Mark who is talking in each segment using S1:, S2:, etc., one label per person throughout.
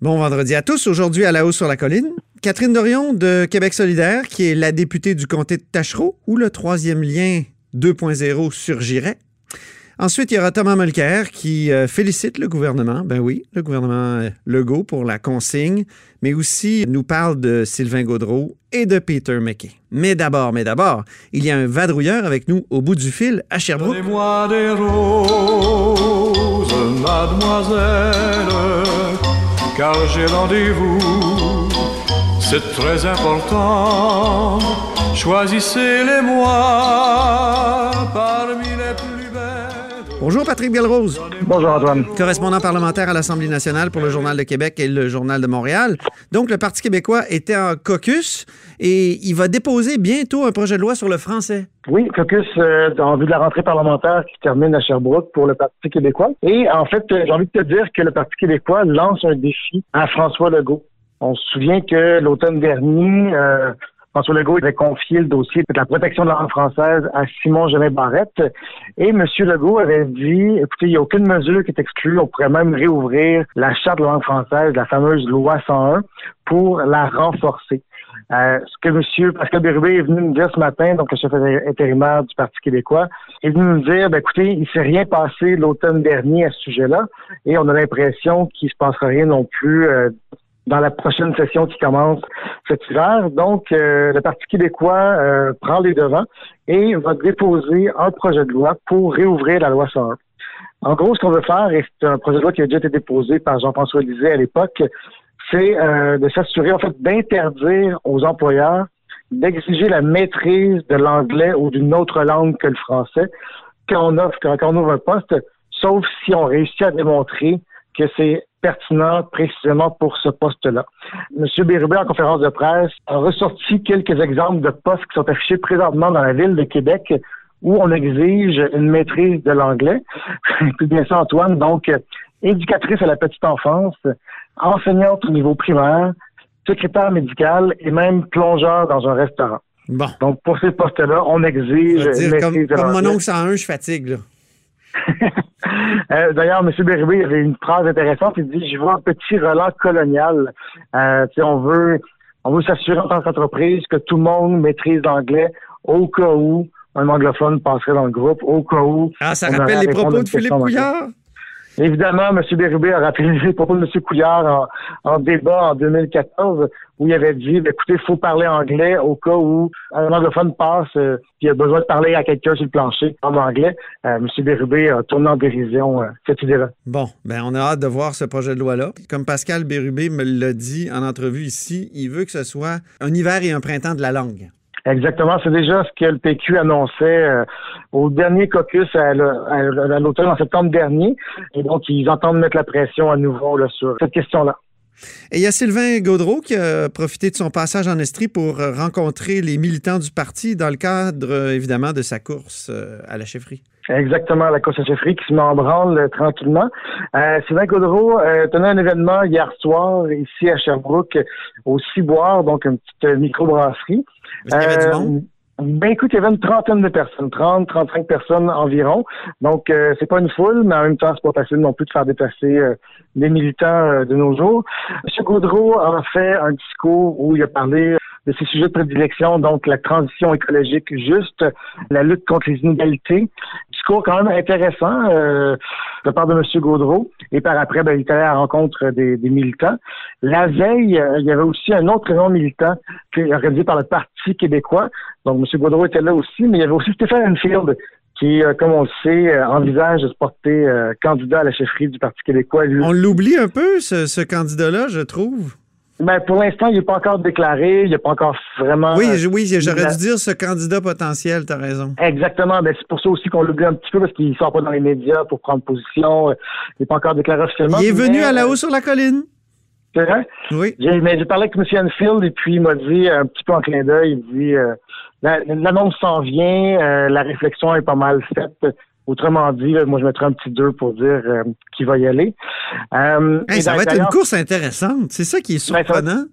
S1: Bon vendredi à tous. Aujourd'hui, à la hausse sur la colline, Catherine Dorion de Québec solidaire, qui est la députée du comté de Tachereau, où le troisième lien 2.0 surgirait. Ensuite, il y aura Thomas Mulcair qui euh, félicite le gouvernement, ben oui, le gouvernement euh, Legault pour la consigne, mais aussi nous parle de Sylvain Gaudreau et de Peter McKay. Mais d'abord, mais d'abord, il y a un vadrouilleur avec nous au bout du fil à Sherbrooke.
S2: Car j'ai rendez-vous. C'est très important. Choisissez-les moi parmi les plus.
S1: Bonjour Patrick Belrose,
S3: Bonjour Antoine.
S1: correspondant parlementaire à l'Assemblée nationale pour le Journal de Québec et le Journal de Montréal. Donc, le Parti québécois était en caucus et il va déposer bientôt un projet de loi sur le français.
S3: Oui, caucus euh, en vue de la rentrée parlementaire qui termine à Sherbrooke pour le Parti québécois. Et en fait, euh, j'ai envie de te dire que le Parti québécois lance un défi à François Legault. On se souvient que l'automne dernier, euh, François Legault avait confié le dossier de la protection de la langue française à Simon Genet Barrette. Et M. Legault avait dit, écoutez, il n'y a aucune mesure qui est exclue. On pourrait même réouvrir la charte de la langue française, la fameuse loi 101, pour la renforcer. Euh, ce que M. Pascal Bérubé est venu nous dire ce matin, donc le chef intérimaire du Parti québécois, est venu nous dire, ben, écoutez, il s'est rien passé l'automne dernier à ce sujet-là, et on a l'impression qu'il se passera rien non plus euh, dans la prochaine session qui commence cet hiver. Donc, euh, le Parti québécois euh, prend les devants et va déposer un projet de loi pour réouvrir la loi 101. En gros, ce qu'on veut faire, et c'est un projet de loi qui a déjà été déposé par Jean-François Lisée à l'époque, c'est euh, de s'assurer, en fait, d'interdire aux employeurs d'exiger la maîtrise de l'anglais ou d'une autre langue que le français quand on offre, quand on ouvre un poste, sauf si on réussit à démontrer que c'est pertinent précisément pour ce poste-là. Monsieur Bérubé, en conférence de presse, a ressorti quelques exemples de postes qui sont affichés présentement dans la ville de Québec où on exige une maîtrise de l'anglais. Puis bien ça, Antoine, donc éducatrice à la petite enfance, enseignante au niveau primaire, secrétaire médical et même plongeur dans un restaurant.
S1: Bon.
S3: Donc, pour ces postes-là, on exige une
S1: dire, comme,
S3: maîtrise de
S1: comme mon
S3: l'anglais.
S1: oncle 101, je fatigue, là.
S3: Euh, D'ailleurs, M. Bérubé avait une phrase intéressante. Il dit Je vois un petit relent colonial. Euh, on veut, on veut s'assurer en tant qu'entreprise que tout le monde maîtrise l'anglais au cas où un anglophone passerait dans le groupe, au cas où.
S1: Ah, ça rappelle les propos de Philippe. Couillard?
S3: Évidemment, M. Bérubé a rappelé de M. Couillard en, débat en 2014 où il avait dit ben, écoutez, il faut parler anglais au cas où un anglophone passe euh, puis il a besoin de parler à quelqu'un sur le plancher en anglais. Euh, M. Bérubé a tourné en dérision euh, cette idée-là.
S1: Bon, ben on a hâte de voir ce projet de loi-là. Comme Pascal Bérubé me l'a dit en entrevue ici, il veut que ce soit un hiver et un printemps de la langue.
S3: Exactement, c'est déjà ce que le PQ annonçait euh, au dernier caucus à, l'automne en septembre dernier. Et donc, ils entendent mettre la pression à nouveau là, sur cette question-là.
S1: Et il y a Sylvain Gaudreau qui a profité de son passage en Estrie pour euh, rencontrer les militants du parti dans le cadre, euh, évidemment, de sa course euh, à la chefferie.
S3: Exactement, la course à chefferie qui se met en branle tranquillement. Euh, Sylvain Gaudreau euh, tenait un événement hier soir ici à Sherbrooke au Ciboire, donc une petite microbrasserie.
S1: Est-ce qu'il y avait du monde?
S3: Ben écoute, il y avait une trentaine de personnes, 30, 35 personnes environ. Donc euh, c'est pas une foule, mais en même temps, c'est pas facile non plus de faire déplacer euh, les militants euh, de nos jours. M. Gaudreau a fait un discours où il a parlé de ses sujets de prédilection, donc la transition écologique juste, la lutte contre les inégalités. Discours quand même intéressant euh, de part de M. Gaudreau. Et par après, ben, il est allé à la rencontre des, militants. La veille, euh, il y avait aussi un autre événement militant qui est organisé par le Parti québécois. Donc, M. Gaudreau était là aussi, mais il y avait aussi Stéphane Enfield qui, euh, comme on le sait, euh, envisage de se porter candidat à la chefferie du Parti québécois.
S1: On l'oublie un peu, ce candidat-là, je trouve.
S3: Ben, pour l'instant, il n'est pas encore déclaré, il n'est pas encore vraiment...
S1: Oui,
S3: euh,
S1: oui, j'aurais
S3: la-
S1: dû dire ce candidat potentiel, t'as raison.
S3: Exactement. Ben, c'est pour ça aussi qu'on l'oublie un petit peu parce qu'il ne sort pas dans les médias pour prendre position. euh, Il n'est pas encore déclaré officiellement.
S1: Il est venu
S3: mais,
S1: à la
S3: euh,
S1: haut sur la colline.
S3: C'est vrai?
S1: Oui.
S3: J'ai, mais j'ai parlé avec M. Enfield et puis il m'a dit, un petit peu en clin d'œil, il dit euh, la- l'annonce s'en vient, euh, la réflexion est pas mal faite. Autrement dit, là, moi je mettrais un petit 2 pour dire euh, qui va y aller. Euh,
S1: Hey, ça va être une course intéressante. C'est ça qui est
S3: Ben,
S1: surprenant.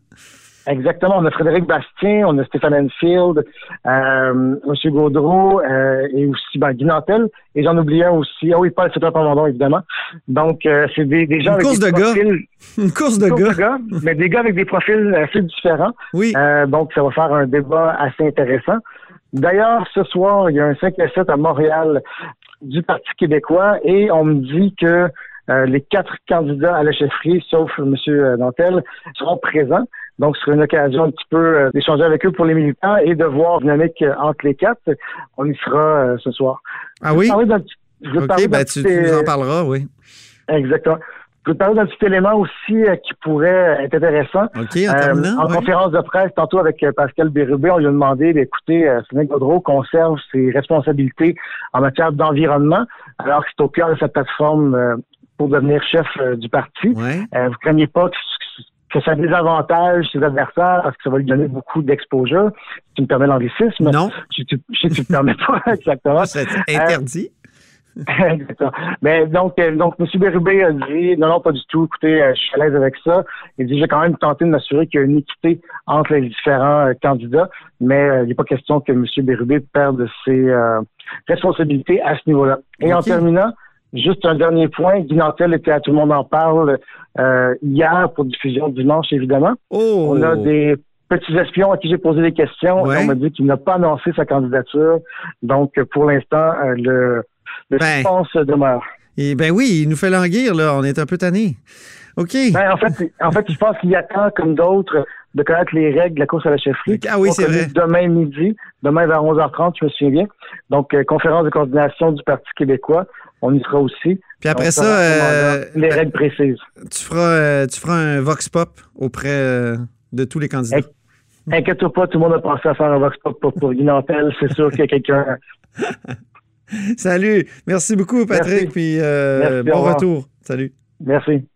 S3: Exactement. On a Frédéric Bastien, on a Stéphane Enfield, euh, M. Gaudreau euh, et aussi ben, Guy Nantel. Et j'en oublie un aussi. Ah oui, Paul Super Pamandon, évidemment. Donc, c'est des, des gens
S1: Une
S3: avec
S1: course
S3: des
S1: de gars.
S3: profils...
S1: Une course de
S3: Course
S1: gars.
S3: de gars, mais des gars avec des profils assez différents.
S1: Oui.
S3: Donc, ça va faire un débat assez intéressant. D'ailleurs, ce soir, il y a un 5 à 7 à Montréal du Parti québécois et on me dit que euh, les quatre candidats à la chefferie, sauf M. Nantel, seront présents. Donc, ce sera une occasion un petit peu euh, d'échanger avec eux pour les militants et de voir dynamique euh, entre les quatre. On y sera euh, ce soir.
S1: Ah oui?
S3: Je vais parler d'un petit- je vais te
S1: OK,
S3: parler d'un
S1: ben tu,
S3: petit,
S1: tu nous
S3: euh,
S1: en parleras, oui.
S3: Exactement. Je vais te parler d'un petit élément aussi euh, qui pourrait être intéressant.
S1: OK, en
S3: Euh, en conférence de presse, tantôt avec euh, Pascal Bérubé, on lui a demandé d'écouter euh, Sénèque Gaudreau conserve ses responsabilités en matière d'environnement, alors que c'est au cœur de sa plateforme euh, pour devenir chef du parti.
S1: Ouais.
S3: Euh, vous craignez pas que, que ça désavantage ses adversaires parce que ça va lui donner beaucoup d'exposure. Si tu me permets l'anglicisme.
S1: Non,
S3: Je, tu me permets pas exactement.
S1: c'est interdit.
S3: Mais donc, euh, donc M. Bérubé a dit non, non, pas du tout. Écoutez, euh, je suis à l'aise avec ça. Il dit j'ai quand même tenté de m'assurer qu'il y a une équité entre les différents euh, candidats, mais il n'est pas question que M. Bérubé perde ses euh, responsabilités à ce niveau-là. Et en terminant, juste un dernier point. Guy Nantel était à Tout le monde en parle euh, hier pour diffusion dimanche, évidemment.
S1: Oh!
S3: On a des petits espions à qui j'ai posé des questions.
S1: Ouais.
S3: Et on m'a dit qu'il n'a pas annoncé sa candidature. Donc, pour l'instant, euh, le, le
S1: Ben.
S3: suspense demeure.
S1: Et ben oui, il nous fait languir, là. On est un peu tanné. OK.
S3: Ben, en fait, en fait, je pense qu'il attend, comme d'autres, de connaître les règles de la course à la chefferie.
S1: Ah oui, c'est vrai.
S3: Demain midi, demain vers 11h30, je me souviens bien. Donc, euh, conférence de coordination du Parti québécois. On y sera aussi.
S1: Puis après ça, euh,
S3: les règles précises.
S1: tu, feras, euh, tu feras un vox pop auprès de tous les candidats.
S3: Inquiète-toi pas, tout le monde a pensé à faire un vox pop pour, pour Guy. C'est sûr qu'il y a quelqu'un.
S1: Salut. Merci beaucoup, Patrick.
S3: Merci.
S1: Puis euh,
S3: Merci,
S1: bon retour. Salut.
S3: Merci.